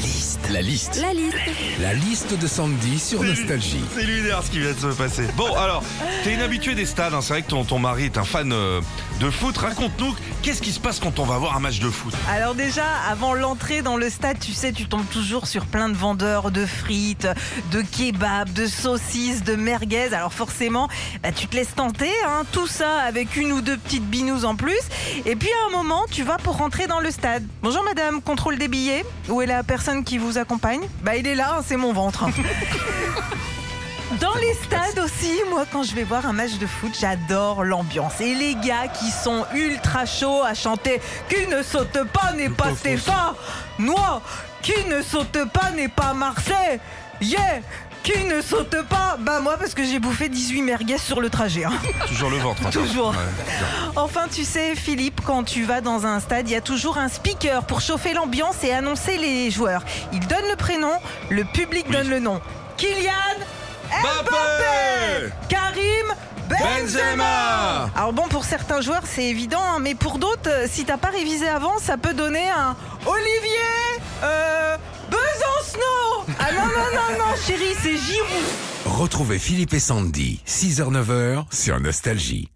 La liste. La liste. La liste. La liste de Sandy sur Nostalgie. C'est lunaire ce qui vient de se passer. Bon, alors, t'es une habituée des stades, hein. c'est vrai que ton, ton mari est un fan euh, de foot. Raconte-nous, qu'est-ce qui se passe quand on va voir un match de foot? Alors déjà, avant l'entrée dans le stade, tu sais, tu tombes toujours sur plein de vendeurs de frites, de kebabs, de saucisses, de merguez. Alors forcément, bah, tu te laisses tenter, hein, tout ça avec une ou deux petites binous en plus. Et puis à un moment, tu vas pour rentrer dans le stade. Bonjour madame, contrôle des billets. Où est la personne qui vous accompagne Bah il est là, hein, c'est mon ventre. Dans les stades aussi, moi quand je vais voir un match de foot, j'adore l'ambiance. Et les gars qui sont ultra chauds à chanter Qui ne saute pas n'est pas Stéphane Moi Qui ne saute pas n'est pas Marseille Yeah Qui ne saute pas Bah moi parce que j'ai bouffé 18 merguez sur le trajet. hein. Toujours le ventre. hein. Toujours. Ouais. Enfin, tu sais, Philippe, quand tu vas dans un stade, il y a toujours un speaker pour chauffer l'ambiance et annoncer les joueurs. Il donne le prénom, le public Oui. donne le nom. Kylian Mbappé Alors bon, pour certains joueurs, c'est évident, hein, mais pour d'autres, euh, si t'as pas révisé avant, ça peut donner un Olivier euh, Besancenot Ah non, non, non, non, chérie, c'est Giroud Retrouvez Philippe et Sandy, 6h-9h sur Nostalgie.